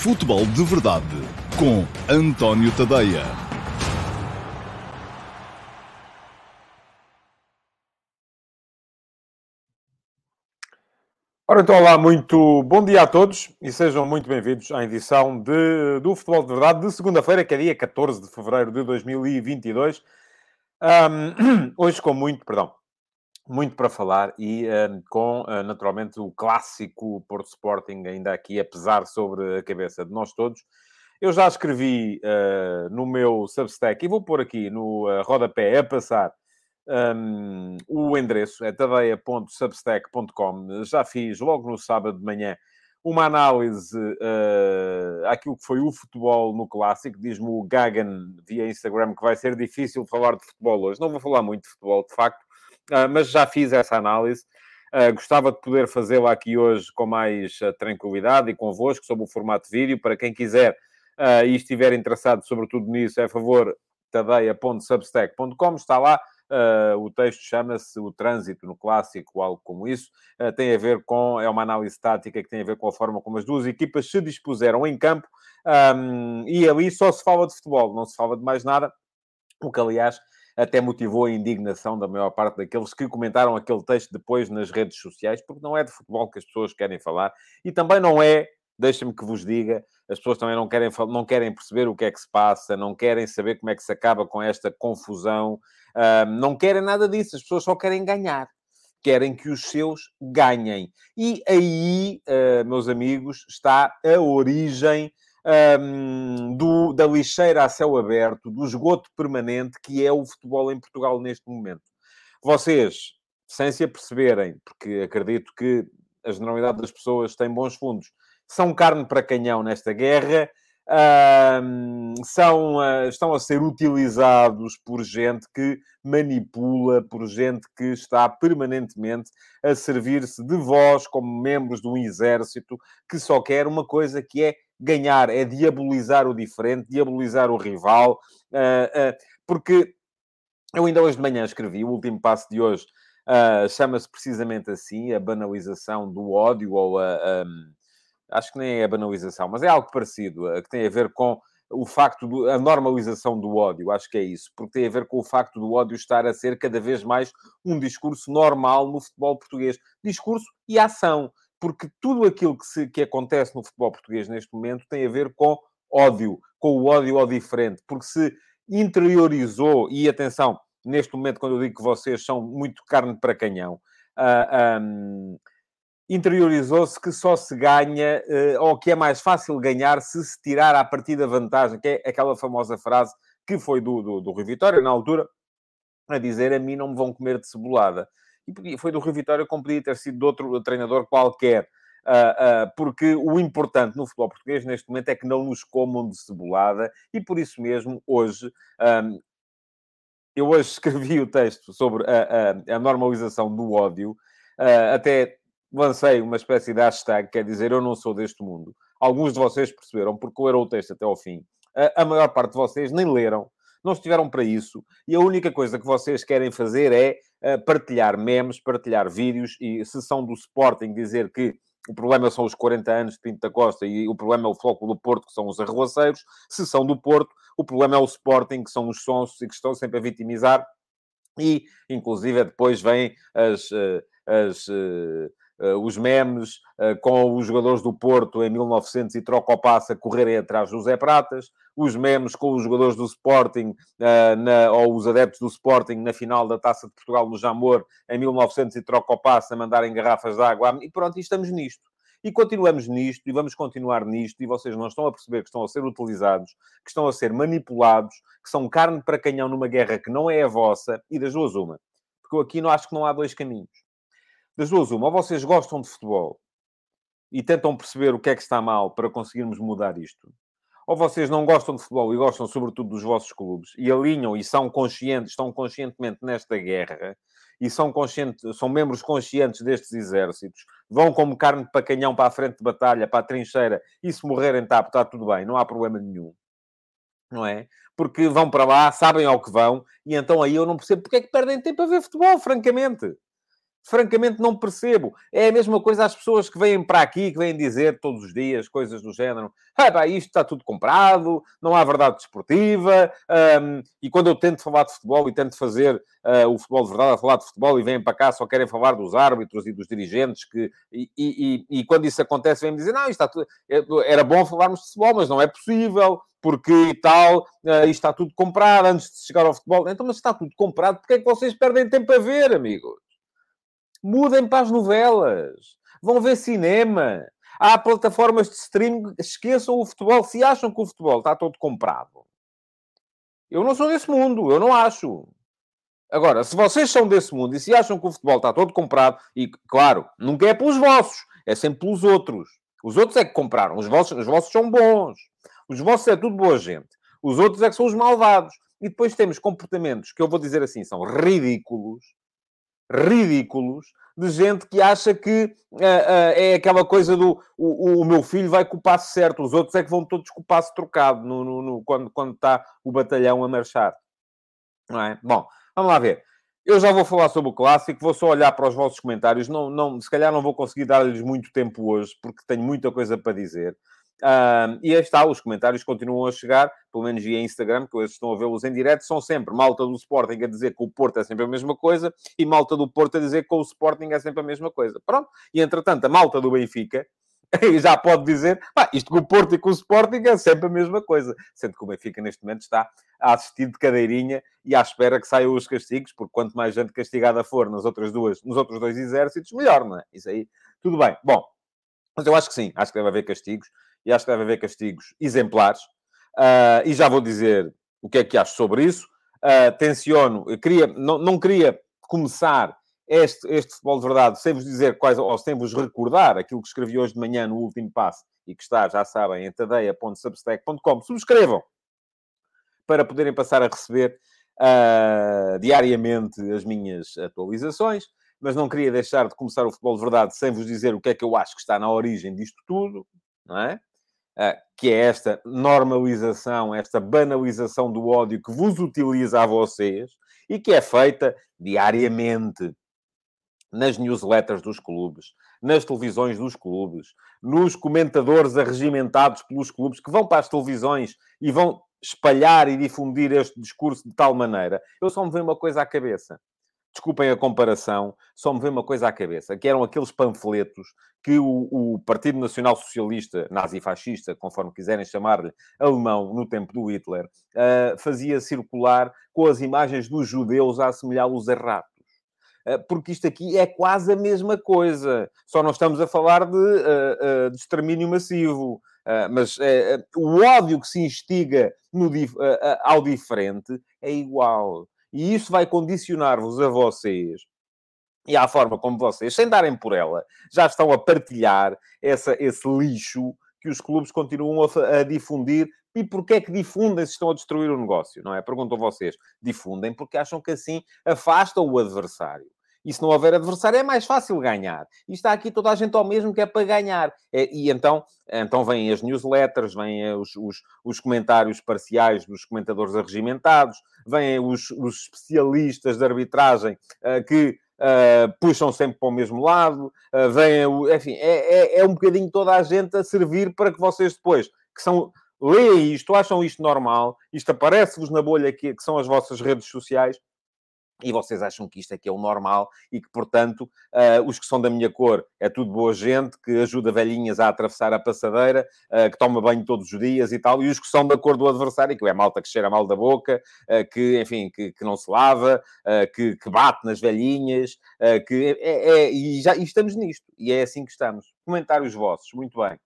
Futebol de Verdade com António Tadeia. Ora, então, olá, muito bom dia a todos e sejam muito bem-vindos à edição de, do Futebol de Verdade de segunda-feira, que é dia 14 de fevereiro de 2022. Um, hoje com muito, perdão, muito para falar e um, com, uh, naturalmente, o clássico Porto Sporting ainda aqui a pesar sobre a cabeça de nós todos. Eu já escrevi uh, no meu Substack e vou pôr aqui no uh, rodapé a passar um, o endereço, é tadeia.substack.com. Já fiz logo no sábado de manhã uma análise uh, àquilo que foi o futebol no clássico. Diz-me o Gagan via Instagram que vai ser difícil falar de futebol hoje. Não vou falar muito de futebol, de facto, uh, mas já fiz essa análise. Uh, gostava de poder fazê-la aqui hoje com mais uh, tranquilidade e convosco, sob o formato vídeo. Para quem quiser uh, e estiver interessado, sobretudo nisso, é a favor tadeia.substack.com. Está lá. o texto chama-se O Trânsito no Clássico, algo como isso. tem a ver com... É uma análise tática que tem a ver com a forma como as duas equipas se dispuseram em campo. Um, e ali só se fala de futebol, não se fala de mais nada. O que, aliás, até motivou a indignação da maior parte daqueles que comentaram aquele texto depois nas redes sociais, porque não é de futebol que as pessoas querem falar e também não é, deixem-me que vos diga, as pessoas também não querem, não querem perceber o que é que se passa, não querem saber como é que se acaba com esta confusão, uh, não querem nada disso, as pessoas só querem ganhar. Querem que os seus ganhem. E aí, uh, meus amigos, está a origem um, do, da lixeira a céu aberto, do esgoto permanente que é o futebol em Portugal neste momento. Vocês, sem se aperceberem, porque acredito que a generalidade das pessoas tem bons fundos, são carne para canhão nesta guerra, um, são, uh, estão a ser utilizados por gente que manipula, por gente que está permanentemente a servir-se de vós como membros de um exército que só quer uma coisa que é ganhar, é diabolizar o diferente, diabolizar o rival, uh, uh, porque eu ainda hoje de manhã escrevi, o último passo de hoje uh, chama-se precisamente assim, a banalização do ódio, ou a, um, acho que nem é a banalização, mas é algo parecido, que tem a ver com o facto da normalização do ódio, acho que é isso, porque tem a ver com o facto do ódio estar a ser cada vez mais um discurso normal no futebol português. Discurso e ação porque tudo aquilo que, se, que acontece no futebol português neste momento tem a ver com ódio, com o ódio ao diferente, porque se interiorizou, e atenção, neste momento, quando eu digo que vocês são muito carne para canhão, uh, ah, um, interiorizou-se que só se ganha, uh, ou que é mais fácil ganhar se se tirar a partir da vantagem, que é aquela famosa frase que foi do, do, do Rui Vitória, na altura, a dizer: A mim não me vão comer de cebolada e foi do Rio Vitória como podia ter sido de outro treinador qualquer. Uh, uh, porque o importante no futebol português neste momento é que não nos comam de cebolada e por isso mesmo hoje um, eu hoje escrevi o texto sobre a, a, a normalização do ódio, uh, até lancei uma espécie de hashtag, quer dizer, eu não sou deste mundo. Alguns de vocês perceberam, porque leram o texto até ao fim. a maior parte de vocês nem leram, não estiveram para isso, e a única coisa que vocês querem fazer é uh, partilhar memes, partilhar vídeos, e se são do Sporting, dizer que o problema são os 40 anos de Pinto da Costa e o problema é o Floco do Porto, que são os arruaceiros. Se são do Porto, o problema é o Sporting, que são os sonsos e que estão sempre a vitimizar. E, inclusive, depois vêm as, eh, as, eh, os memes uh, com os jogadores do Porto em 1900 e troca o passe a correrem atrás do Zé Pratas, os memes com os jogadores do Sporting uh, na, ou os adeptos do Sporting na final da Taça de Portugal no Jamor em 1900 e troca o passe a mandarem garrafas de água. E pronto, e estamos nisto. E continuamos nisto, e vamos continuar nisto, e vocês não estão a perceber que estão a ser utilizados, que estão a ser manipulados, que são carne para canhão numa guerra que não é a vossa, e das duas uma. Porque aqui não acho que não há dois caminhos das duas, uma, ou vocês gostam de futebol e tentam perceber o que é que está mal para conseguirmos mudar isto, ou vocês não gostam de futebol e gostam sobretudo dos vossos clubes e alinham e são conscientes, estão conscientemente nesta guerra e são, conscientes, são membros conscientes destes exércitos, vão como carne para canhão para a frente de batalha, para a trincheira, e se morrerem está, está tudo bem, não há problema nenhum. Não é? Porque vão para lá, sabem ao que vão, e então aí eu não percebo porque é que perdem tempo a ver futebol, francamente. Francamente não percebo. É a mesma coisa às pessoas que vêm para aqui, que vêm dizer todos os dias coisas do género. Ah, pá, isto está tudo comprado, não há verdade desportiva. Um, e quando eu tento falar de futebol e tento fazer uh, o futebol de verdade, a falar de futebol e vêm para cá só querem falar dos árbitros e dos dirigentes, que, e, e, e, e quando isso acontece vêm-me dizer, não, isto está tudo... É, era bom falarmos de futebol, mas não é possível, porque e tal, uh, isto está tudo comprado antes de chegar ao futebol. Então, mas está tudo comprado, porque é que vocês perdem tempo a ver, amigos? Mudem para as novelas. Vão ver cinema. Há plataformas de streaming. Esqueçam o futebol. Se acham que o futebol está todo comprado. Eu não sou desse mundo. Eu não acho. Agora, se vocês são desse mundo e se acham que o futebol está todo comprado, e claro, nunca é pelos vossos, é sempre pelos outros. Os outros é que compraram. Os vossos, os vossos são bons. Os vossos é tudo boa gente. Os outros é que são os malvados. E depois temos comportamentos que eu vou dizer assim, são ridículos, ridículos de gente que acha que uh, uh, é aquela coisa do o, o, meu filho vai com o passo certo, os outros é que vão todos com o passo trocado no, no, no, quando, quando está o batalhão a marchar. Não é? Bom, vamos lá ver. Eu já vou falar sobre o clássico, vou só olhar para os vossos comentários. Não, não, se calhar não vou conseguir dar-lhes muito tempo hoje, porque tenho muita coisa para dizer. E aí está, os comentários continuam a chegar, pelo menos via Instagram, que hoje estão a vê-los em direto, são sempre malta do Sporting a dizer que o Porto é sempre a mesma coisa e malta do Porto a dizer que o Sporting é sempre a mesma coisa. Pronto. E entretanto, a malta do Benfica já pode dizer, isto com o Porto e com o Sporting é sempre a mesma coisa. Sendo que o Benfica neste momento está a assistir de cadeirinha e à espera que saiam os castigos, porque quanto mais gente castigada for nas outras duas, nos outros dois exércitos, melhor, não é? Isso aí, tudo bem. Bom, mas eu acho que sim, acho que deve haver castigos e acho que deve haver castigos exemplares. Uh, e já vou dizer o que é que acho sobre isso. Uh, tenciono, queria, não, não queria começar este, este futebol de verdade sem vos dizer quais, ou sem vos recordar aquilo que escrevi hoje de manhã no último passo e que está, já sabem, em tadeia.substack.com. Subscrevam para poderem passar a receber uh, diariamente as minhas atualizações. Mas não queria deixar de começar o futebol de verdade sem vos dizer o que é que eu acho que está na origem disto tudo, não é? Ah, que é esta normalização, esta banalização do ódio que vos utiliza a vocês e que é feita diariamente nas newsletters dos clubes, nas televisões dos clubes, nos comentadores arregimentados pelos clubes que vão para as televisões e vão espalhar e difundir este discurso de tal maneira. Eu só me vejo uma coisa à cabeça desculpem a comparação, só me vem uma coisa à cabeça, que eram aqueles panfletos que o, o Partido Nacional Socialista, nazi-fascista, conforme quiserem chamar-lhe, alemão, no tempo do Hitler, uh, fazia circular com as imagens dos judeus a assemelhá-los a ah, porque isto aqui é quase a mesma coisa. Só não estamos a falar de, uh, de extermínio massivo. Mas o ódio que se instiga no, ao diferente é igual. E isso vai condicionar-vos a vocês e à forma como vocês, sem darem por ela, já estão a partilhar essa, esse lixo que os clubes continuam a, a difundir. E porquê é que difundem se estão a destruir o negócio? Não é? Pergunto a vocês. Difundem porque acham que assim afastam o adversário. E se não houver adversário, é mais fácil ganhar. E está aqui toda a gente ao mesmo que é para ganhar. É, e então, então vêm as newsletters, vêm os, os, os, comentários parciais dos comentadores arregimentados, vêm os, os especialistas de arbitragem uh, que uh, puxam sempre para o mesmo lado, uh, vêm, enfim, é, é, é um bocadinho toda a gente a servir para que vocês depois, que são leem isto, acham isto normal, isto aparece-vos na bolha que, que são as vossas redes sociais, e vocês acham que isto é que é o normal e que, portanto, uh, os que são da minha cor é tudo boa gente, que ajuda velhinhas a atravessar a passadeira, uh, que toma banho todos os dias e tal, e os que são da cor do adversário, que é malta que cheira mal da boca, uh, que, enfim, que, que, não se lava, que, que, bate nas velhinhas, que é, é, e já e estamos nisto, e é assim que estamos. Comentários vossos, muito bem.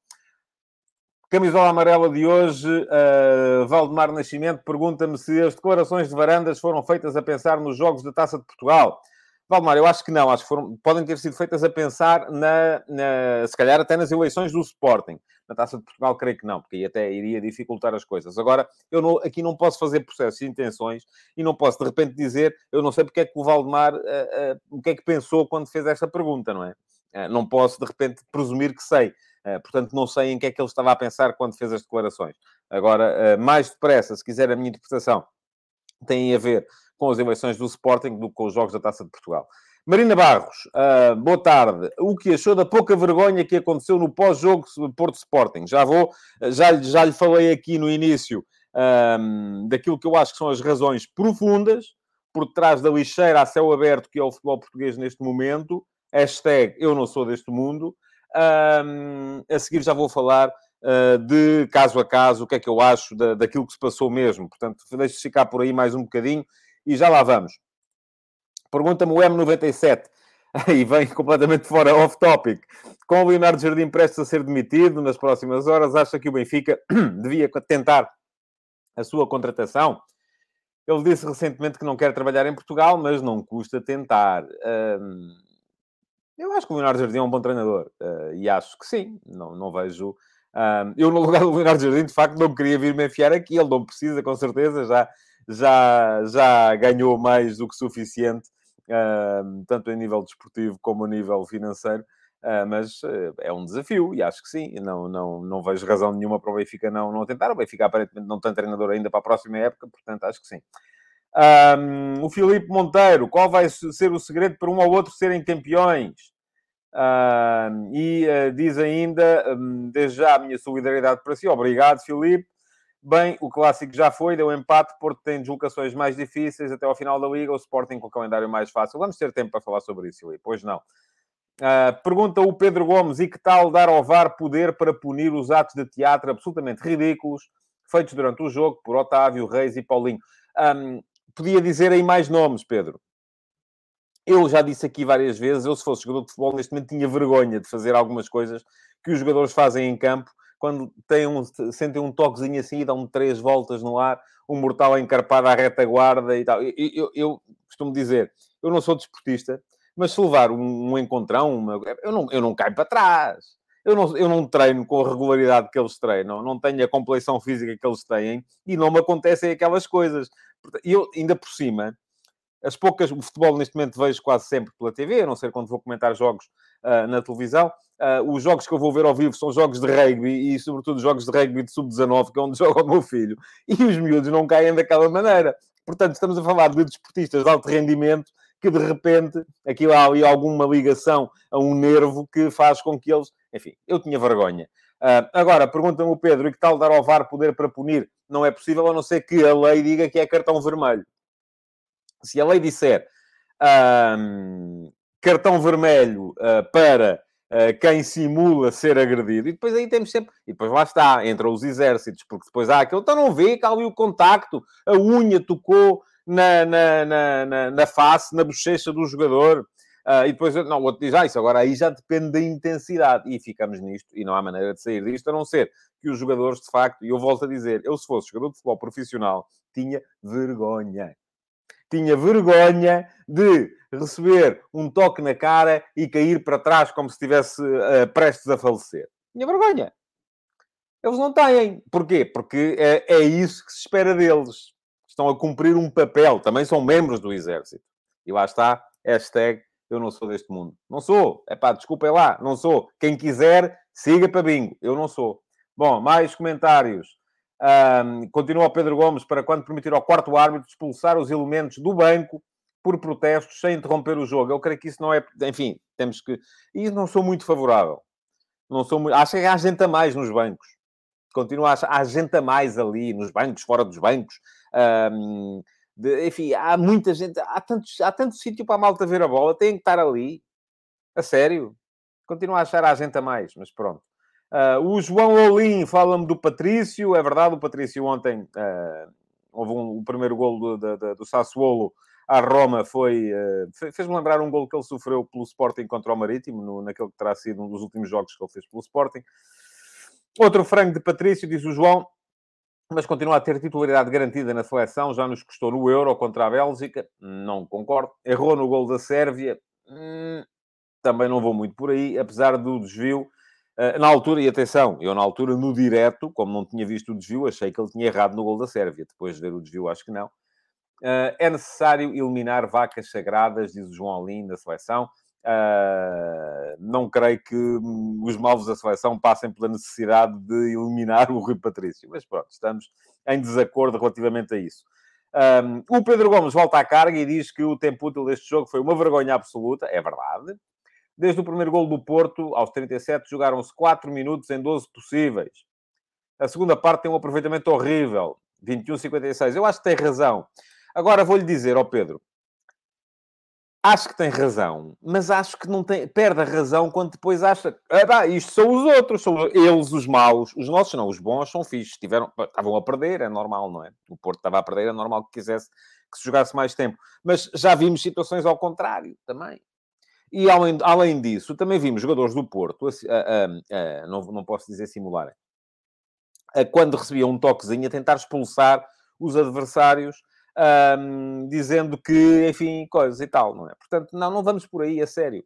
Camisola amarela de hoje, uh, Valdemar Nascimento pergunta-me se as declarações de varandas foram feitas a pensar nos jogos da Taça de Portugal. Valdemar, eu acho que não, acho que foram, podem ter sido feitas a pensar, na, na, se calhar até nas eleições do Sporting. Na Taça de Portugal, creio que não, porque aí até iria dificultar as coisas. Agora, eu não, aqui não posso fazer processos de intenções e não posso de repente dizer, eu não sei porque é que o Valdemar, uh, uh, o que é que pensou quando fez esta pergunta, não é? não posso de repente presumir que sei. Eh, portanto, não sei em que é que ele estava a pensar quando fez as declarações. Agora, eh, mais depressa, se quiser a minha interpretação, tem a ver com as eleições do Sporting do que com os Jogos da Taça de Portugal. Marina Barros, uh, boa tarde. O que achou da pouca vergonha que aconteceu no pós-jogo Porto Sporting? Já vou, já, já lhe falei aqui no início um, daquilo que eu acho que são as razões profundas por trás da lixeira a céu aberto que é o futebol português neste momento. Hashtag eu não sou deste mundo. Um, a seguir já vou falar uh, de caso a caso o que é que eu acho da, daquilo que se passou mesmo. Portanto, deixe ficar por aí mais um bocadinho e já lá vamos. Pergunta-me o M97 e vem completamente fora off-topic. Com o Leonardo Jardim prestes a ser demitido nas próximas horas, acha que o Benfica devia tentar a sua contratação? Ele disse recentemente que não quer trabalhar em Portugal, mas não custa tentar. Eu acho que o Leonardo Jardim é um bom treinador uh, e acho que sim. Não, não vejo. Hum, eu, no lugar do Leonardo Jardim, de facto, não queria vir me enfiar aqui. Ele não precisa, com certeza, já, já, já ganhou mais do que suficiente, hum, tanto em nível desportivo como a nível financeiro. Uh, mas uh, é um desafio e acho que sim. Não, não, não vejo razão nenhuma para o Benfica não, não tentar. O Benfica aparentemente não tem treinador ainda para a próxima época, portanto acho que sim. Um, o Filipe Monteiro, qual vai ser o segredo para um ou outro serem campeões? Um, e uh, diz ainda, um, desde já a minha solidariedade para si. Obrigado, Filipe. Bem, o clássico já foi, deu empate, Porto tem deslocações mais difíceis até ao final da Liga, o Sporting com o calendário mais fácil. Vamos ter tempo para falar sobre isso, Filipe, pois não. Uh, pergunta o Pedro Gomes: e que tal dar ao VAR poder para punir os atos de teatro absolutamente ridículos feitos durante o jogo por Otávio, Reis e Paulinho? Um, podia dizer aí mais nomes, Pedro. Eu já disse aqui várias vezes: eu, se fosse jogador de futebol, neste momento tinha vergonha de fazer algumas coisas que os jogadores fazem em campo quando têm um, sentem um toquezinho assim e dão três voltas no ar, um mortal encarpado à retaguarda e tal. Eu, eu, eu costumo dizer: eu não sou desportista mas se levar um, um encontrão, uma, eu, não, eu não caio para trás. Eu não, eu não treino com a regularidade que eles treinam, não tenho a compleição física que eles têm e não me acontecem aquelas coisas. E eu, ainda por cima, as poucas, o futebol neste momento vejo quase sempre pela TV, a não ser quando vou comentar jogos uh, na televisão. Uh, os jogos que eu vou ver ao vivo são jogos de rugby e, sobretudo, jogos de rugby de sub-19, que é onde joga o meu filho. E os miúdos não caem daquela maneira. Portanto, estamos a falar de desportistas de alto rendimento que de repente aquilo há ali alguma ligação a um nervo que faz com que eles. Enfim, eu tinha vergonha. Uh, agora, pergunta-me o Pedro, e que tal dar ao VAR poder para punir? Não é possível, a não ser que a lei diga que é cartão vermelho. Se a lei disser uh, cartão vermelho uh, para quem simula ser agredido, e depois aí temos sempre, e depois lá está, entre os exércitos, porque depois há aquele, então não vê que há ali o contacto, a unha tocou na, na, na, na, face, na bochecha do jogador. Uh, e depois, não, o outro diz, ah, isso agora aí já depende da intensidade. E ficamos nisto, e não há maneira de sair disto, a não ser que os jogadores, de facto, e eu volto a dizer, eu se fosse jogador de futebol profissional, tinha vergonha. Tinha vergonha de receber um toque na cara e cair para trás como se estivesse uh, prestes a falecer. Tinha vergonha. Eles não têm. Porquê? Porque é, é isso que se espera deles estão a cumprir um papel, também são membros do exército. E lá está, hashtag eu não sou deste mundo. Não sou. É pá, desculpem lá, não sou. Quem quiser, siga para bingo. Eu não sou. Bom, mais comentários. Um, continua o Pedro Gomes para quando permitir ao quarto árbitro expulsar os elementos do banco por protestos sem interromper o jogo. Eu creio que isso não é. Enfim, temos que. E não sou muito favorável. Não sou muito... Acho que há gente a mais nos bancos. Continua a achar. Há gente a mais ali, nos bancos, fora dos bancos. Um, de, enfim, há muita gente, há tanto, há tanto sítio para a malta ver a bola, tem que estar ali. A sério. Continuo a achar a gente a mais, mas pronto. Uh, o João Olim fala-me do Patrício. É verdade, o Patrício ontem uh, houve um, o primeiro golo do, do, do Sassuolo à Roma. Foi, uh, fez-me lembrar um golo que ele sofreu pelo Sporting contra o Marítimo, no, naquele que terá sido um dos últimos jogos que ele fez pelo Sporting. Outro frango de Patrício, diz o João mas continua a ter titularidade garantida na seleção, já nos custou no Euro contra a Bélgica, não concordo. Errou no gol da Sérvia, hum, também não vou muito por aí, apesar do desvio. Uh, na altura, e atenção, eu na altura, no direto, como não tinha visto o desvio, achei que ele tinha errado no gol da Sérvia. Depois de ver o desvio, acho que não. Uh, é necessário eliminar vacas sagradas, diz o João Alim, da seleção. Uh, não creio que os malvos da seleção passem pela necessidade de eliminar o Rui Patrício, mas pronto, estamos em desacordo relativamente a isso. Um, o Pedro Gomes volta à carga e diz que o tempo útil deste jogo foi uma vergonha absoluta. É verdade. Desde o primeiro gol do Porto, aos 37, jogaram-se 4 minutos em 12 possíveis. A segunda parte tem um aproveitamento horrível. 21-56. Eu acho que tem razão. Agora vou-lhe dizer ao Pedro. Acho que tem razão, mas acho que não tem, perde a razão quando depois acha ah, isto são os outros, são eles os maus, os nossos não, os bons são fixos, tiveram, estavam a perder, é normal, não é? O Porto estava a perder, é normal que quisesse que se jogasse mais tempo, mas já vimos situações ao contrário também. E além, além disso, também vimos jogadores do Porto, não, não posso dizer simularem, quando recebiam um toquezinho, a tentar expulsar os adversários, um, dizendo que, enfim, coisas e tal, não é? Portanto, não, não vamos por aí, a sério.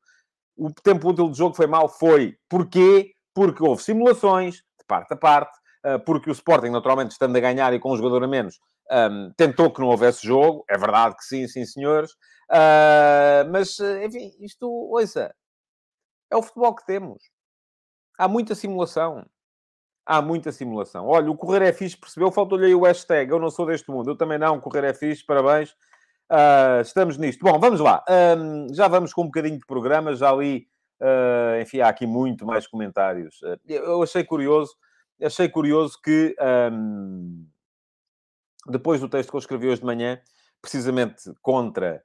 O tempo útil de jogo foi mal? Foi. Porquê? Porque houve simulações, de parte a parte, uh, porque o Sporting, naturalmente, estando a ganhar e com um jogador a menos, um, tentou que não houvesse jogo. É verdade que sim, sim, senhores. Uh, mas, enfim, isto, ouça, é o futebol que temos. Há muita simulação há muita simulação. Olha, o Correr é fixe, percebeu? Faltou-lhe aí o hashtag. Eu não sou deste mundo. Eu também não. Correr é fixe, parabéns. Uh, estamos nisto. Bom, vamos lá. Um, já vamos com um bocadinho de programa. Já li, uh, enfim, há aqui muito mais comentários. Uh, eu achei curioso, achei curioso que um, depois do texto que eu escrevi hoje de manhã, precisamente contra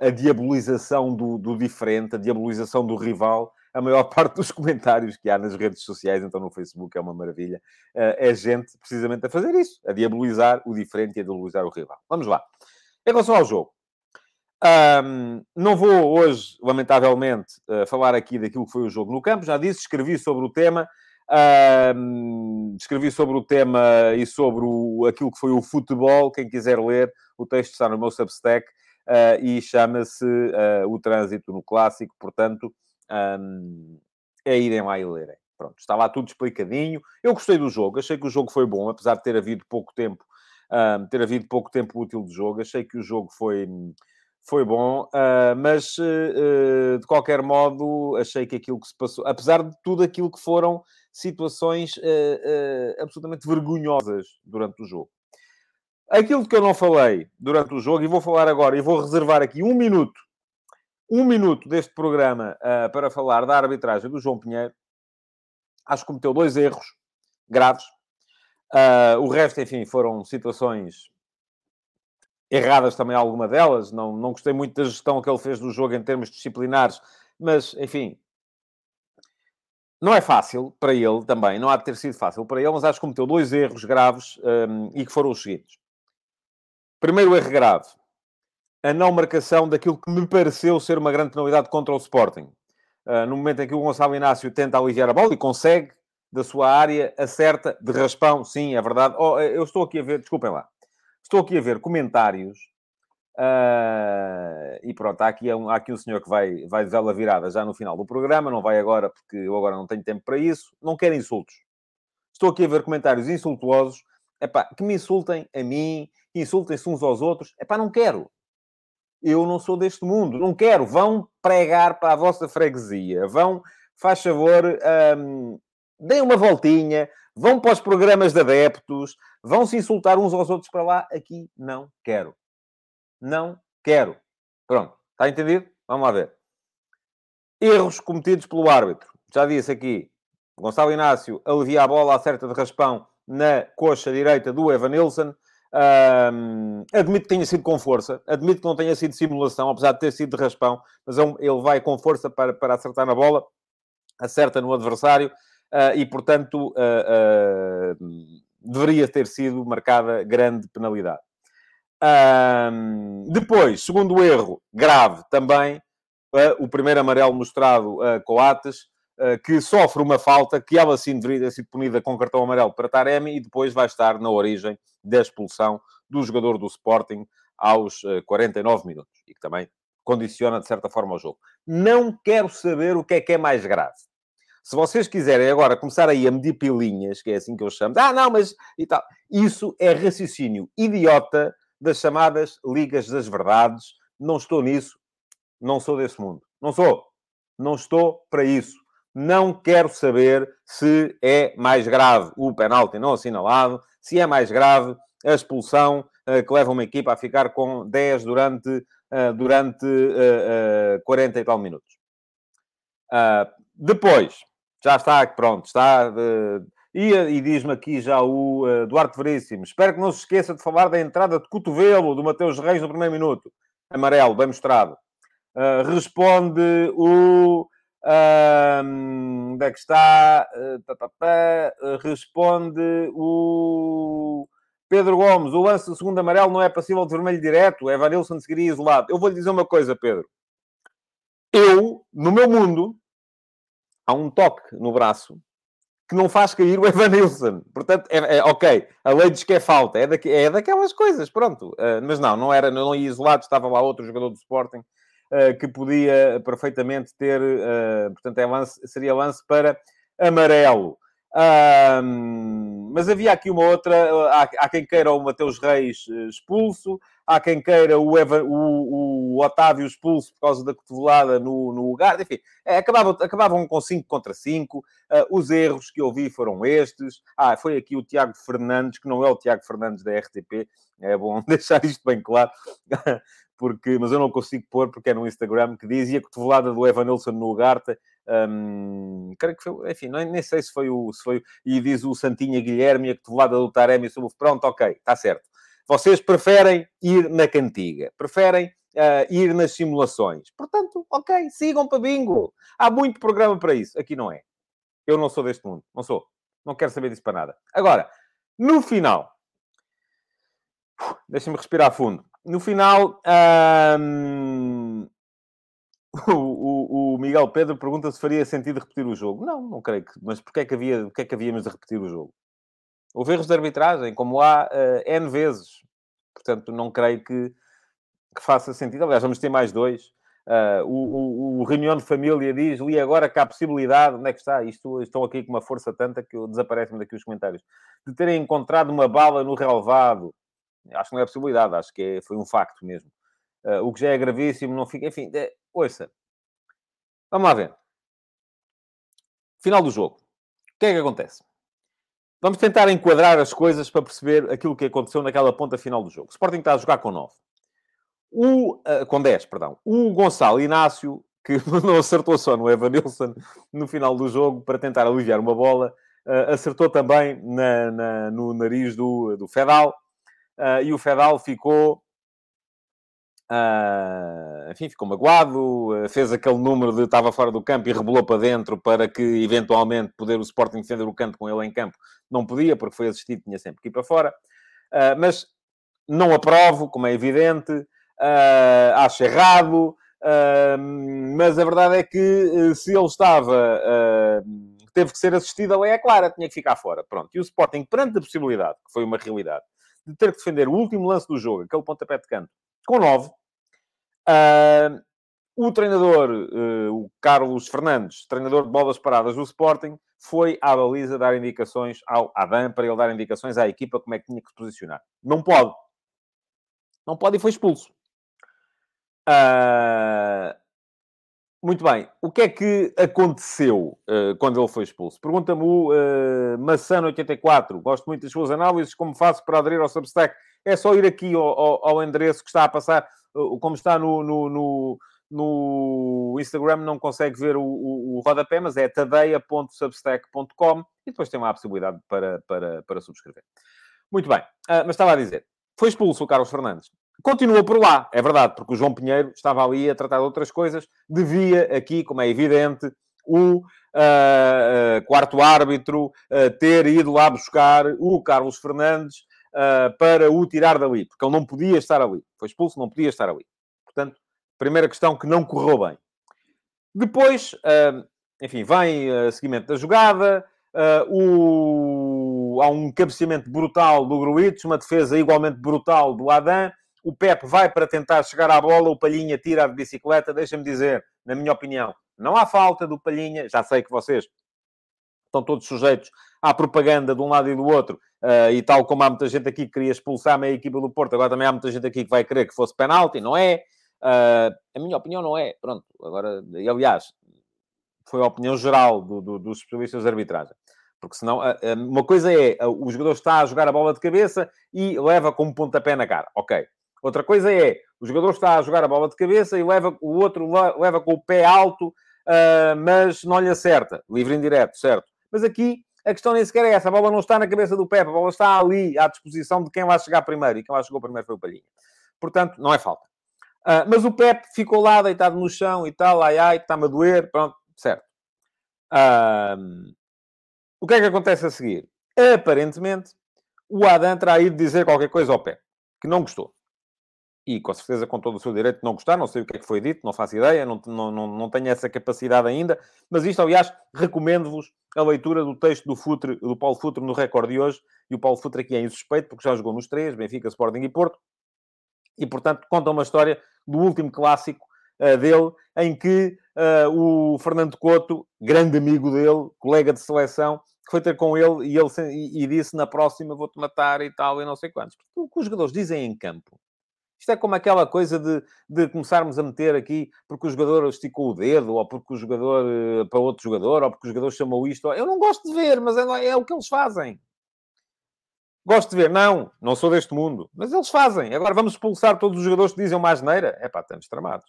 a diabolização do, do diferente, a diabolização do rival, a maior parte dos comentários que há nas redes sociais, então no Facebook é uma maravilha, eh, é gente precisamente a fazer isso, a diabolizar o diferente e a diabolizar o rival. Vamos lá. Em relação ao jogo, um, não vou hoje, lamentavelmente, uh, falar aqui daquilo que foi o jogo no campo. Já disse, escrevi sobre o tema, um, escrevi sobre o tema e sobre o, aquilo que foi o futebol. Quem quiser ler, o texto está no meu Substack uh, e chama-se uh, O Trânsito no Clássico. Portanto, um, é irem lá e lerem. Pronto, está lá tudo explicadinho. Eu gostei do jogo, achei que o jogo foi bom, apesar de ter havido pouco tempo, um, ter havido pouco tempo útil de jogo, achei que o jogo foi, foi bom, uh, mas uh, de qualquer modo achei que aquilo que se passou, apesar de tudo aquilo que foram situações uh, absolutamente vergonhosas durante o jogo. Aquilo que eu não falei durante o jogo, e vou falar agora, e vou reservar aqui um minuto um minuto deste programa uh, para falar da arbitragem do João Pinheiro. Acho que cometeu dois erros graves. Uh, o resto, enfim, foram situações erradas também, alguma delas. Não, não gostei muito da gestão que ele fez do jogo em termos disciplinares, mas, enfim, não é fácil para ele também. Não há de ter sido fácil para ele, mas acho que cometeu dois erros graves um, e que foram os seguintes. Primeiro erro grave a não marcação daquilo que me pareceu ser uma grande penalidade contra o Sporting. Uh, no momento em que o Gonçalo Inácio tenta aliviar a bola e consegue, da sua área, acerta de raspão, sim, é verdade. Oh, eu estou aqui a ver, desculpem lá, estou aqui a ver comentários uh, e pronto, há aqui, um, há aqui um senhor que vai, vai dizer la virada já no final do programa, não vai agora porque eu agora não tenho tempo para isso, não quero insultos. Estou aqui a ver comentários insultuosos, epá, que me insultem a mim, insultem-se uns aos outros, epá, não quero eu não sou deste mundo, não quero. Vão pregar para a vossa freguesia, vão, faz favor, um, deem uma voltinha, vão para os programas de adeptos, vão se insultar uns aos outros para lá. Aqui não quero. Não quero. Pronto, está entendido? Vamos lá ver. Erros cometidos pelo árbitro. Já disse aqui, Gonçalo Inácio alivia a bola, acerta de raspão na coxa direita do Evan Nilsson. Um, admito que tenha sido com força, admito que não tenha sido simulação, apesar de ter sido de raspão, mas é ele vai com força para, para acertar na bola, acerta no adversário uh, e, portanto, uh, uh, deveria ter sido marcada grande penalidade. depois, segundo erro, grave também, o primeiro amarelo mostrado a Coates, que sofre uma falta que ela sim deveria ter sido punida com cartão amarelo para Taremi e depois vai estar na origem da expulsão do jogador do Sporting aos 49 eh, minutos e que também condiciona de certa forma o jogo. Não quero saber o que é que é mais grave. Se vocês quiserem agora começar aí a medir pilinhas, que é assim que eu chamo, ah, não, mas e tal, isso é raciocínio idiota das chamadas Ligas das Verdades. Não estou nisso, não sou desse mundo. Não sou. Não estou para isso. Não quero saber se é mais grave o penalti não assinalado, se é mais grave a expulsão que leva uma equipa a ficar com 10 durante, durante 40 e tal minutos. depois, já está, pronto, está. E, e diz-me aqui já o Duarte Veríssimo. Espero que não se esqueça de falar da entrada de cotovelo do Mateus Reis no primeiro minuto. Amarelo, bem mostrado. Uh, responde o. Onde é que está? Uh, responde o. Pedro Gomes, o lance do segundo amarelo não é passível de vermelho direto. Evan Nilsson seguiria isolado. Eu vou-lhe dizer uma coisa, Pedro. Eu, no meu mundo, há um toque no braço que não faz cair o Evanilson. Portanto, é, é, ok, a lei diz que é falta, é, daqu é daquelas coisas, pronto. Uh, mas não, não era, não ia isolado, estava lá outro jogador do Sporting que podia perfeitamente ter, uh, portanto, é lance, seria lance para amarelo. mas havia aqui uma outra, há, há quem queira o Mateus Reis expulso, há quem queira o, o, o, Otávio expulso por causa da cotovelada no, no lugar. Enfim, é, acabavam, acabavam com 5 contra 5. Uh, os erros que eu vi foram estes. Ah, foi aqui o Tiago Fernandes, que não é o Tiago Fernandes da RTP. É bom deixar isto bem claro. Porque, mas eu não consigo pôr porque é no Instagram que diz e a cotovelada do Evanilson no Ugarte. Um, creio que foi, enfim, nem, nem sei se foi o, se foi, e diz o Santinha Guilherme, a cotovelada do Taremi sobre o pronto, ok, está certo. Vocês preferem ir na cantiga, preferem uh, ir nas simulações. Portanto, ok, sigam para bingo. Há muito programa para isso. Aqui não é. Eu não sou deste mundo. Não sou. Não quero saber disso para nada. Agora, no final, deixem-me respirar fundo. No final, um, o, o, Miguel Pedro pergunta se faria sentido repetir o jogo. Não, não creio que. Mas porquê é que, havia, porquê é que havíamos de repetir o jogo? Houve erros de arbitragem, como há uh, N vezes. Portanto, não creio que, que faça sentido. Aliás, vamos ter mais dois. Uh, o, o, o, Reunião de Família diz, li agora que há possibilidade, onde é que está? Isto, estão aqui com uma força tanta que desaparece-me daqui os comentários, de terem encontrado uma bala no relevado. Acho que não é possibilidade, acho que é, foi um facto mesmo. Uh, o que já é gravíssimo, não fica... Enfim, é, ouça. Vamos lá ver. Final do jogo. O que é que acontece? Vamos tentar enquadrar as coisas para perceber aquilo que aconteceu naquela ponta final do jogo. O Sporting está a jogar com 9. O, uh, com 10, perdão. O Gonçalo Inácio, que não acertou só no Evanilson no final do jogo para tentar aliviar uma bola, uh, acertou também na, na, no nariz do, do Fedal. Uh, e o Fedal ficou Uh, enfim, ficou magoado, uh, fez aquele número de estava fora do campo e rebolou para dentro para que eventualmente poder o Sporting defender o canto com ele em campo. Não podia, porque foi assistido, tinha sempre que ir para fora. Uh, mas não aprovo, como é evidente, acho errado, mas a verdade é que se ele estava, teve que ser assistido, a lei é clara, tinha que ficar fora. Pronto. E o Sporting, perante a possibilidade, que foi uma realidade, de ter que defender o último lance do jogo, aquele pontapé de canto, com 9. Uh, o treinador, uh, o Carlos Fernandes, treinador de bolas paradas do Sporting, foi à baliza dar indicações ao Adam para ele dar indicações à equipa como é que tinha que se posicionar. Não pode. Não pode e foi expulso. Uh, muito bem. O que é que aconteceu uh, quando ele foi expulso? Pergunta-me o uh, Massano84. Gosto muito das suas análises. Como faço para aderir ao Substack? É só ir aqui ao, ao, ao endereço que está a passar, como está no, no, no, no Instagram, não consegue ver o, o, o rodapé, mas é tadeia.substack.com e depois tem lá a possibilidade para, para, para subscrever. Muito bem, uh, mas estava a dizer, foi expulso o Carlos Fernandes. Continua por lá, é verdade, porque o João Pinheiro estava ali a tratar de outras coisas. Devia aqui, como é evidente, o uh, uh, quarto árbitro uh, ter ido lá buscar o Carlos Fernandes uh, para o tirar dali, porque ele não podia estar ali. Foi expulso, não podia estar ali. Portanto, primeira questão que não correu bem. Depois, uh, enfim, vem uh, seguimento da jogada, o... há um cabeceamento brutal do Gruitos, uma defesa igualmente brutal do Adam, o Pep vai para tentar chegar à bola, o Palhinha tira a bicicleta, deixa-me dizer, na minha opinião, não há falta do Palhinha, já sei que vocês estão todos sujeitos à propaganda de um lado e do outro, uh, e tal como há muita gente aqui que queria expulsar a meia equipa do Porto, agora também há muita gente aqui que vai querer que fosse penalti, não é? Uh, a minha opinião não é, pronto, agora, e, aliás, foi a opinião geral do, do, dos especialistas de arbitragem. Porque senão, uma coisa é o jogador está a jogar a bola de cabeça e leva com um pontapé na cara. Ok. Outra coisa é o jogador está a jogar a bola de cabeça e leva, o outro leva com o pé alto, uh, mas não lhe acerta. Livre indireto, certo. Mas aqui a questão nem sequer é essa. A bola não está na cabeça do Pepe, a bola está ali à disposição de quem lá chegar primeiro. E quem lá chegou primeiro foi o Palhinha. Portanto, não é falta. Uh, mas o Pepe ficou lá deitado no chão e tal, ai ai, está-me a doer, pronto, certo. Uh, o que é que acontece a seguir? Aparentemente, o Adam terá ido dizer qualquer coisa ao Pepe, que não gostou e com certeza com todo o seu direito de não gostar, não sei o que é que foi dito, não faço ideia, não, não, não, não tenho essa capacidade ainda, mas isto, aliás, recomendo-vos a leitura do texto do, Futre, do Paulo Futre no recorde de hoje, e o Paulo Futre aqui é insuspeito, porque já jogou nos três, Benfica, Sporting e Porto, e, portanto, conta uma história do último clássico uh, dele, em que uh, o Fernando Couto, grande amigo dele, colega de seleção, foi ter com ele e ele e, e disse na próxima vou-te matar e tal, e não sei quantos. O que os jogadores dizem em campo isto é como aquela coisa de, de começarmos a meter aqui porque o jogador esticou o dedo, ou porque o jogador eh, para outro jogador, ou porque o jogador chamou isto. Eu não gosto de ver, mas é, é o que eles fazem. Gosto de ver, não, não sou deste mundo, mas eles fazem. Agora vamos expulsar todos os jogadores que dizem mais neira. É pá, estamos tramados.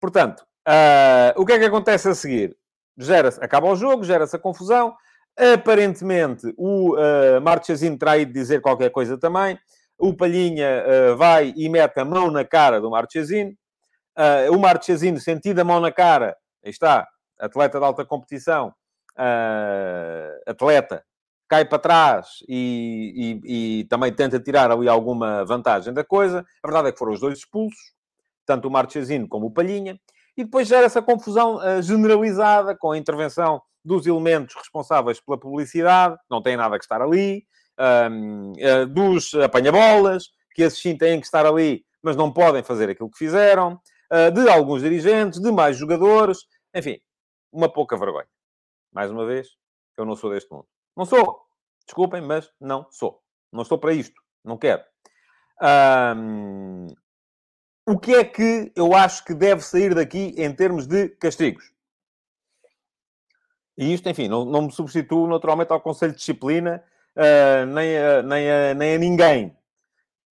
Portanto, uh, o que é que acontece a seguir? Gera acaba o jogo, gera-se a confusão. Aparentemente, o uh, Marchesino terá ido dizer qualquer coisa também. O Palhinha uh, vai e mete a mão na cara do Marchesino. Uh, o Marchesino, sentido a mão na cara, aí está, atleta de alta competição, uh, atleta, cai para trás e, e, e, também tenta tirar ali alguma vantagem da coisa. A verdade é que foram os dois expulsos, tanto o Marchesino como o Palhinha. E depois gera essa confusão generalizada com a intervenção dos elementos responsáveis pela publicidade, não têm nada que estar ali, eh, dos apanha-bolas, que esses sim têm que estar ali, mas não podem fazer aquilo que fizeram, uh, de alguns dirigentes, de mais jogadores, enfim, uma pouca vergonha. Mais uma vez, eu não sou deste mundo. Não sou. Desculpem, mas não sou. Não estou para isto. Não quero. Um, o que é que eu acho que deve sair daqui em termos de castigos? E isto, enfim, não, não me substituo naturalmente ao Conselho de Disciplina uh, nem, a, nem, a, nem a ninguém.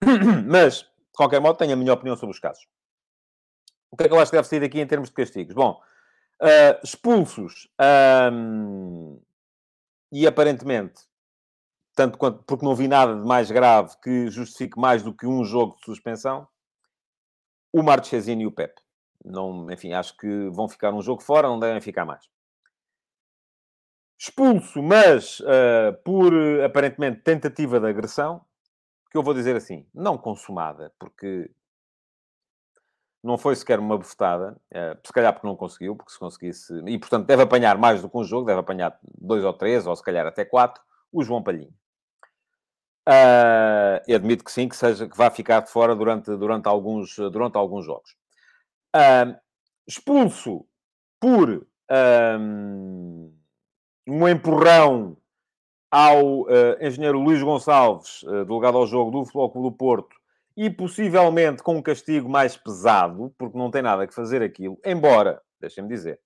Mas, de qualquer modo, tenho a minha opinião sobre os casos. O que é que eu acho que deve sair daqui em termos de castigos? Bom, uh, expulsos um, e aparentemente, tanto quanto, porque não vi nada de mais grave que justifique mais do que um jogo de suspensão, o Marchesini e o Pep. Não, enfim, acho que vão ficar um jogo fora, não devem ficar mais expulso, mas uh, por aparentemente tentativa de agressão, que eu vou dizer assim, não consumada, porque não foi sequer uma bufetada, uh, se calhar porque não conseguiu, porque se conseguisse, e portanto deve apanhar mais do que um jogo, deve apanhar dois ou três, ou se calhar até quatro, o João Palhinho. Uh, admito que sim, que seja que vá ficar de fora durante, durante, alguns, durante alguns jogos. Uh, expulso por um empurrão ao uh, engenheiro Luís Gonçalves, uh, delegado ao jogo do Futebol Clube do Porto, e possivelmente com um castigo mais pesado, porque não tem nada que fazer aquilo, embora, deixem-me dizer,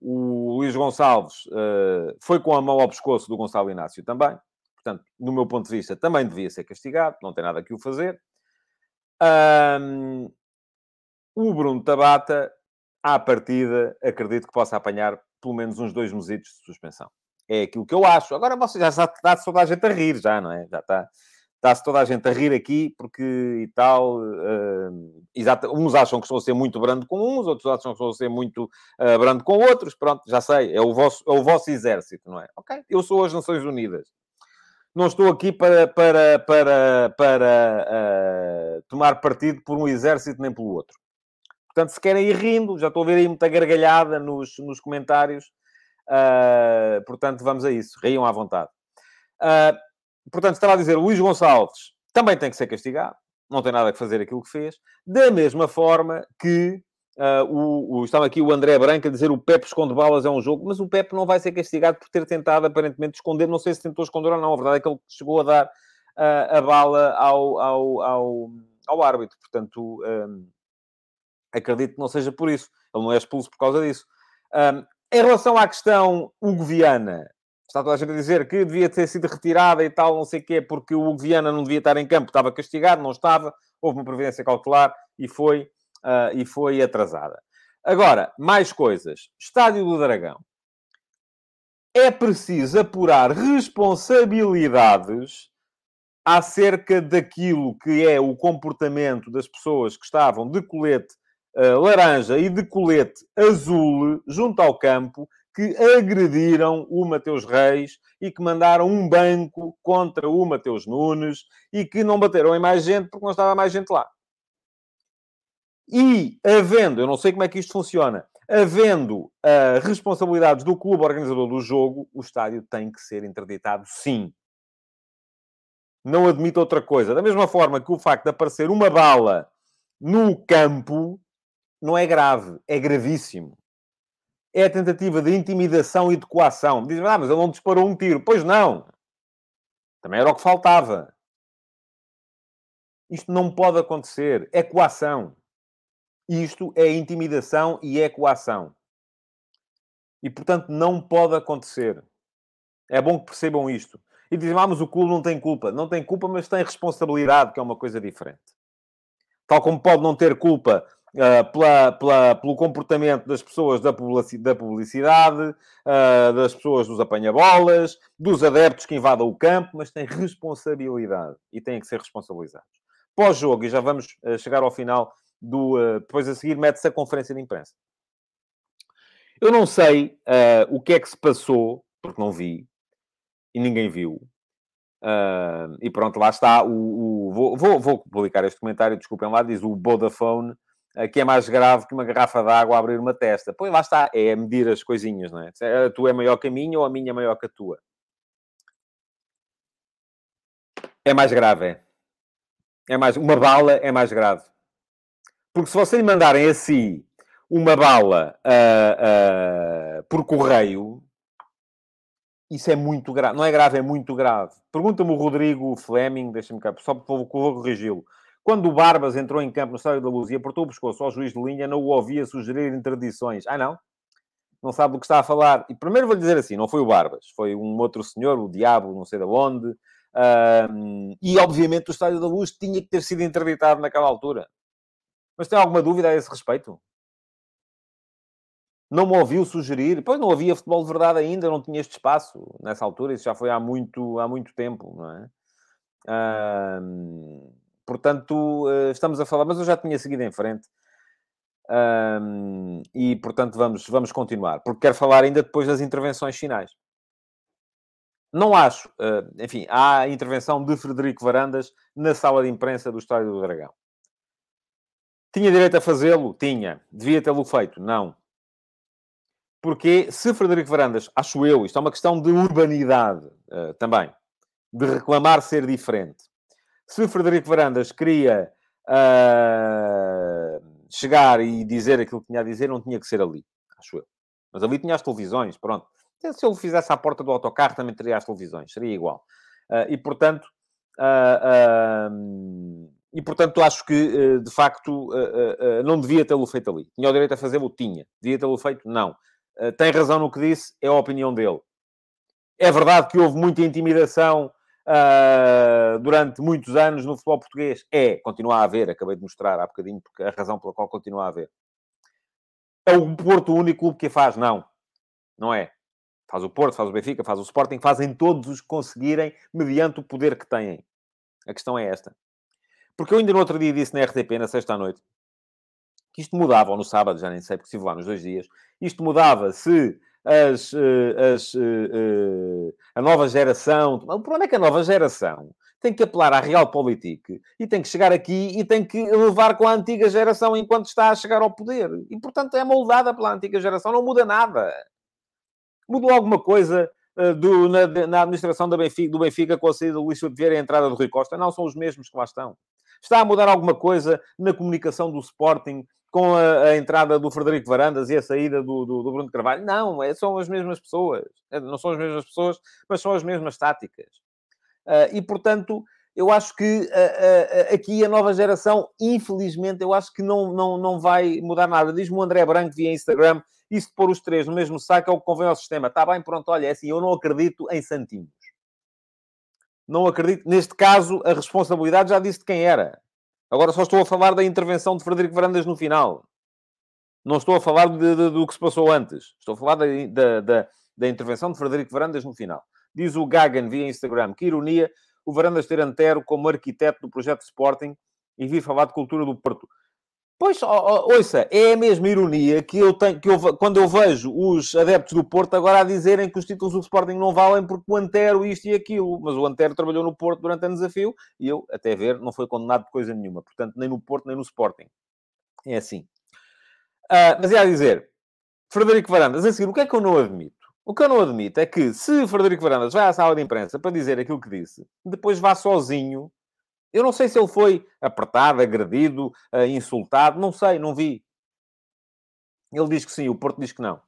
o Luís Gonçalves uh, foi com a mão ao pescoço do Gonçalo Inácio também, portanto, no meu ponto de vista, também devia ser castigado, não tem nada que o fazer. Um, o Bruno Tabata, à partida, acredito que possa apanhar pelo menos uns dois mesitos de suspensão. É aquilo que eu acho. Agora você já está-se toda a gente a rir, já, não é? Já está. Está-se toda a gente a rir aqui porque e tal. Uh, exato, uns acham que estou a ser muito brando com uns, outros acham que estou a ser muito uh, brando com outros. Pronto, já sei. É o, vosso, é o vosso exército, não é? Ok, eu sou as Nações Unidas. Não estou aqui para, para, para, para uh, tomar partido por um exército nem pelo outro. Portanto, se querem ir rindo, já estou a ver aí muita gargalhada nos, nos comentários. Uh, portanto, vamos a isso. Riam à vontade. Uh, portanto, estava a dizer, Luís Gonçalves também tem que ser castigado. Não tem nada que fazer aquilo que fez. Da mesma forma que uh, o, o, estava aqui o André Branco a dizer o Pepe esconde balas é um jogo, mas o Pepe não vai ser castigado por ter tentado aparentemente esconder. Não sei se tentou esconder ou não. A verdade é que ele chegou a dar a bala ao, ao, ao, ao árbitro. Portanto... acredito que não seja por isso. Ele não é expulso por causa disso. Um, em relação à questão Hugo Viana, Está toda a gente a dizer que devia ter sido retirada e tal, não sei o quê, porque o Hugo Viana não devia estar em campo, estava castigado, não estava, houve uma providência cautelar e foi, uh, e foi atrasada. Agora, mais coisas. Estádio do Dragão. É preciso apurar responsabilidades acerca daquilo que é o comportamento das pessoas que estavam de colete laranja e de colete azul junto ao campo que agrediram o Mateus Reis e que mandaram um banco contra o Mateus Nunes e que não bateram em mais gente porque não estava mais gente lá. E havendo, eu não sei como é que isto funciona, havendo uh, responsabilidades do clube organizador do jogo, o estádio tem que ser interditado sim. Não admito outra coisa. Da mesma forma que o facto de aparecer uma bala no campo não é grave, é gravíssimo. É a tentativa de intimidação e de coação. Diz, ah, mas ele não disparou um tiro. Pois não. Também era o que faltava. Isto não pode acontecer. É coação. Isto é intimidação e é coação. E, portanto, não pode acontecer. É bom que percebam isto. E dizem, ah, mas o clube não tem culpa. Não tem culpa, mas tem responsabilidade, que é uma coisa diferente. Tal como pode não ter culpa uh, pela, pela, pelo comportamento das pessoas da publicidade, uh, das pessoas dos apanha-bolas, dos adeptos que invadam o campo, mas tem responsabilidade e têm que ser responsabilizados. Pós-jogo, e já vamos uh, chegar ao final do. depois a seguir, mete-se a conferência de imprensa. Eu não sei o que é que se passou, porque não vi, e ninguém viu. Uh, e pronto, lá está. O, o vou, vou, vou, publicar este comentário, desculpem lá, diz o Vodafone, que é mais grave que uma garrafa de água abrir uma testa. Pois lá está, é medir as coisinhas, não é? A tua é maior que a minha ou a minha é maior que a tua? É mais grave, é. é mais, uma bala é mais grave. Porque se vocês mandarem assim uma bala uh, por correio, isso é muito grave. Não é grave, é muito grave. Pergunta-me o Rodrigo Fleming, deixa-me cá, só vou, vou corrigi-lo. Quando o Barbas entrou em campo no Estádio da Luz e apertou o pescoço ao juiz de linha, não o ouvia sugerir interdições. Ah, não? Não sabe do que está a falar. E primeiro vou-lhe dizer assim, não foi o Barbas, foi um outro senhor, o Diabo, não sei de onde. E, obviamente, o Estádio da Luz tinha que ter sido interditado naquela altura. Mas tem alguma dúvida a esse respeito? não me ouviu sugerir, pois não havia futebol de verdade ainda, não tinha este espaço nessa altura, isso já foi há muito, há muito tempo, não é? Portanto, eh, estamos a falar, mas eu já tinha seguido em frente. e, portanto, vamos, vamos continuar, porque quero falar ainda depois das intervenções finais. Não acho, uh, enfim, há a intervenção de Frederico Varandas na sala de imprensa do Estádio do Dragão. Tinha direito a fazê-lo? Tinha. Devia tê-lo feito? Não. Porque se Frederico Varandas, acho eu, isto é uma questão de urbanidade uh, também, de reclamar ser diferente. Se Frederico Varandas queria uh, chegar e dizer aquilo que tinha a dizer, não tinha que ser ali, acho eu. Mas ali tinha as televisões, pronto. Se ele fizesse à porta do autocarro, também teria as televisões, seria igual. Uh, e portanto, e portanto acho que de facto não devia tê-lo feito ali. Tinha o direito a fazê-lo? Tinha. Devia tê-lo feito? Não. Eh, tem razão no que disse, é a opinião dele. É verdade que houve muita intimidação uh, durante muitos anos no futebol português. É, continua a haver, acabei de mostrar há bocadinho porque a razão pela qual continua a haver. É o Porto o único clube que a faz? Não. Não é. Faz o Porto, faz o Benfica, faz o Sporting, fazem todos os que conseguirem mediante o poder que têm. A questão é esta. Porque eu ainda no outro dia disse na RTP, na sexta noite, que isto mudava, ou no sábado, já nem sei, porque estive lá nos dois dias, isto mudava se as, eh, as, eh, eh, a nova geração... O problema é que a nova geração tem que apelar à Realpolitik e tem que chegar aqui e tem que levar com a antiga geração enquanto está a chegar ao poder. E, portanto, é moldada pela antiga geração, não muda nada. Mudou alguma coisa do, na, na, administração do Benfica, do Benfica com a saída do Luís Vieira e a entrada do Rui Costa? Não, são os mesmos que lá estão. Está a mudar alguma coisa na comunicação do Sporting com a, a, entrada do Frederico Varandas e a saída do, do, do Bruno Carvalho. Não, é, são as mesmas pessoas. É, não são as mesmas pessoas, mas são as mesmas táticas. Uh, e, portanto, eu acho que uh, uh, aqui a nova geração, infelizmente, eu acho que não, não, não vai mudar nada. Diz-me o André Branco via Instagram Isso de pôr os três no mesmo saco é o que convém ao sistema. Está bem, pronto, olha, é assim, eu não acredito em santinhos. Não acredito. Neste caso, a responsabilidade já disse de quem era. Agora só estou a falar da intervenção de Frederico Varandas no final. Não estou a falar de, de, do que se passou antes. Estou a falar da, da, da intervenção de Frederico Varandas no final. Diz o Gagan via Instagram. Que ironia o Varandas ter Antero como arquiteto do projeto Sporting e vir falar de cultura do Porto. Pois, ouça, é a mesma ironia que eu tenho, que eu, quando eu vejo os adeptos do Porto agora a dizerem que os títulos do Sporting não valem porque o Antero isto e aquilo. Mas o Antero trabalhou no Porto durante ano desafio e eu, até ver, não foi condenado de coisa nenhuma. Portanto, nem no Porto, nem no Sporting. É assim. Uh, mas é a dizer, Frederico Varandas, a seguir, o que é que eu não admito? O que eu não admito é que, se Frederico Varandas vai à sala de imprensa para dizer aquilo que disse, depois vá sozinho eu não sei se ele foi apertado, agredido, uh, insultado, não sei, não vi. Ele diz que sim, o Porto diz que não.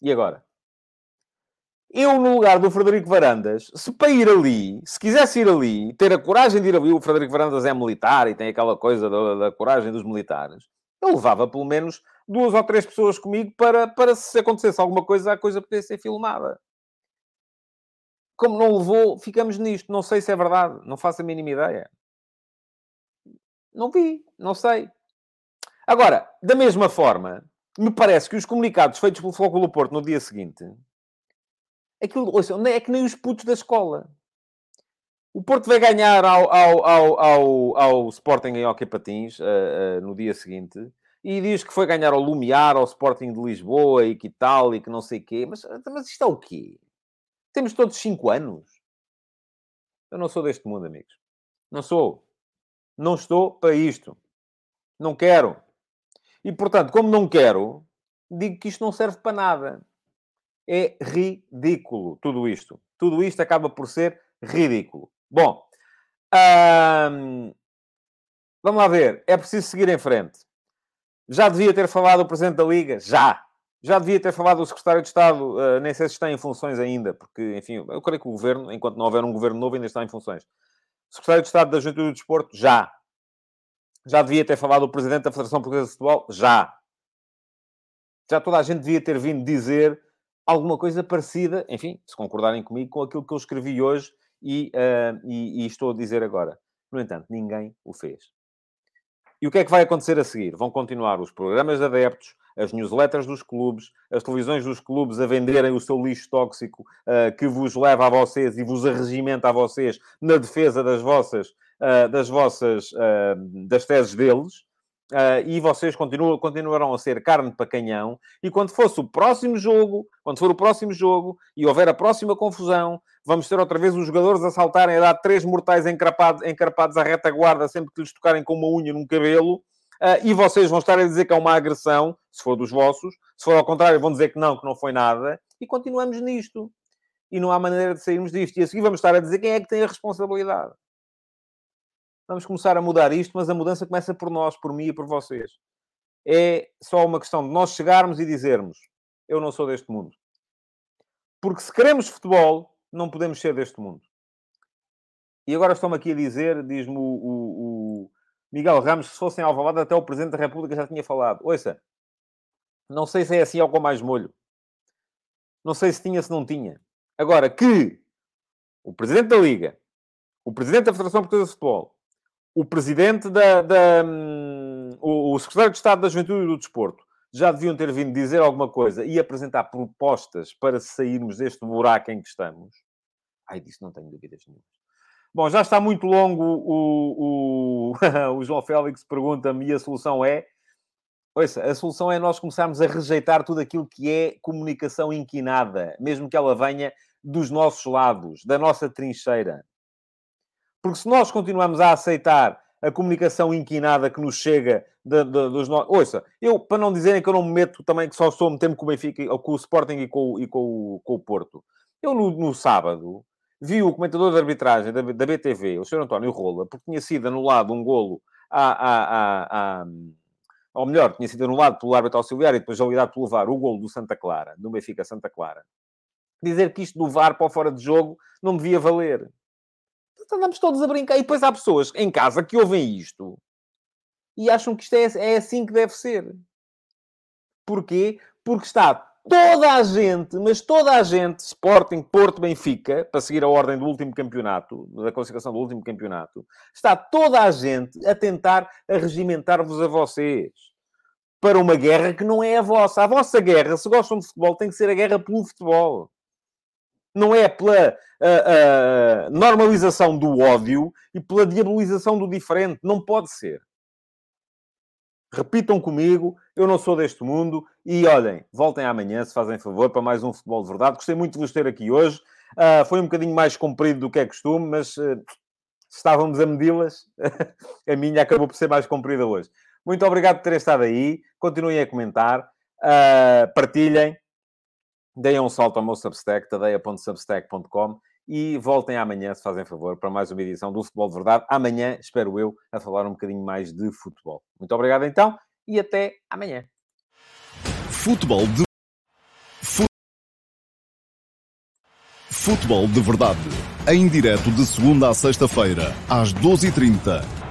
E agora? Eu, no lugar do Frederico Varandas, se para ir ali, se quisesse ir ali, ter a coragem de ir ali, o Frederico Varandas é militar e tem aquela coisa da, da coragem dos militares, eu levava pelo menos duas ou três pessoas comigo para, para se acontecesse alguma coisa, a coisa poder ser filmada como não levou, ficamos nisto. Não sei se é verdade, não faço a mínima ideia. Não vi, não sei. Agora, da mesma forma, me parece que os comunicados feitos pelo Flóculo Porto no dia seguinte, aquilo, ouçam, é que nem os putos da escola. O Porto vai ganhar ao, ao, ao, ao, ao Sporting em Hockey Patins uh, uh, no dia seguinte e diz que foi ganhar ao Lumiar, ao Sporting de Lisboa e que tal e que não sei o quê. Mas, mas isto é o quê? Temos todos 5 anos. Eu não sou deste mundo, amigos. Não sou. Não estou para isto. Não quero. E, portanto, como não quero, digo que isto não serve para nada. É ridículo tudo isto. Tudo isto acaba por ser ridículo. Bom, hum, vamos lá ver. É preciso seguir em frente. Já devia ter falado o Presidente da Liga? Já. Já devia ter falado o secretário de Estado, uh, nem sei se está em funções ainda, porque, enfim, eu creio que o governo, enquanto não houver um governo novo, ainda está em funções. Secretário de Estado da Juventude do Desporto, já. Já devia ter falado o presidente da Federação Portuguesa de Futebol, já. Já toda a gente devia ter vindo dizer alguma coisa parecida, enfim, se concordarem comigo, com aquilo que eu escrevi hoje e, uh, e, e estou a dizer agora. No entanto, ninguém o fez. E o que é que vai acontecer a seguir? Vão continuar os programas de adeptos, as newsletters dos clubes, as televisões dos clubes a venderem o seu lixo tóxico uh, que vos leva a vocês e vos arregimenta a vocês na defesa das vossas, uh, das vossas, uh, das teses deles. e vocês continuam, continuarão a ser carne para canhão. E quando fosse o próximo jogo, quando for o próximo jogo e houver a próxima confusão, vamos ter outra vez os jogadores a saltarem a dar três mortais encarpados, encarpados à retaguarda sempre que lhes tocarem com uma unha num cabelo Uh, e vocês vão estar a dizer que é uma agressão, se for dos vossos, se for ao contrário, vão dizer que não, que não foi nada, e continuamos nisto. E não há maneira de sairmos disto. E a seguir vamos estar a dizer quem é que tem a responsabilidade. Vamos começar a mudar isto, mas a mudança começa por nós, por mim e por vocês. É só uma questão de nós chegarmos e dizermos: Eu não sou deste mundo. Porque se queremos futebol, não podemos ser deste mundo. E agora estão-me aqui a dizer, diz-me o, o, o Miguel Ramos, se fossem Alvalade, até o Presidente da República já tinha falado. Ouça, não sei se é assim ou com mais molho. Não sei se tinha, se não tinha. Agora, que o Presidente da Liga, o Presidente da Federação Portuguesa de Futebol, o Presidente da... da um, o, o Secretário de Estado da Juventude e do Desporto já deviam ter vindo dizer alguma coisa e apresentar propostas para sairmos deste buraco em que estamos. Ai, disso não tenho dúvidas nenhuma. Bom, já está muito longo o, o, o João Félix pergunta-me e a solução é... Ouça, a solução é nós começarmos a rejeitar tudo aquilo que é comunicação inquinada, mesmo que ela venha dos nossos lados, da nossa trincheira. Porque se nós continuamos a aceitar a comunicação inquinada que nos chega de, de, dos nossos... Ouça, eu, para não dizerem que eu não me meto também, que só estou a meter-me com o Benfica, com o Sporting e com, e com, com o Porto. Eu, no, no sábado, vi o comentador de arbitragem da, da BTV, o Sr. António Rola, porque tinha sido anulado um golo a, a, a, a ou melhor, tinha sido anulado pelo árbitro auxiliar e depois validado pelo VAR o golo do Santa Clara, do Benfica Santa Clara. Dizer que isto do VAR para o fora de jogo não devia valer. Então andamos todos a brincar. E depois há pessoas em casa que ouvem isto e acham que isto é, é assim que deve ser. Porquê? porque está toda a gente, mas toda a gente, Sporting, Porto, Benfica, para seguir a ordem do último campeonato, da classificação do último campeonato, está toda a gente a tentar regimentar-vos a vocês para uma guerra que não é a vossa. A vossa guerra, se gostam de futebol, tem que ser a guerra pelo futebol. Não é pela uh, uh, normalização do ódio e pela diabolização do diferente. Não pode ser. Repitam comigo, eu não sou deste mundo. E olhem, voltem amanhã, se fazem favor, para mais um Futebol de Verdade. Gostei muito de vos ter aqui hoje. Uh, foi um bocadinho mais comprido do que é costume, mas uh, estávamos a medi-las. a minha acabou por ser mais comprida hoje. Muito obrigado por terem estado aí. Continuem a comentar. Uh, partilhem. Deem um salto ao meu Substack, tadeia.substack.com e voltem amanhã, se fazem favor, para mais uma edição do Futebol de Verdade. Amanhã, espero eu, a falar um bocadinho mais de futebol. Muito obrigado então e até amanhã. Futebol de Futebol de Verdade, em direto de segunda a sexta-feira, às 12h30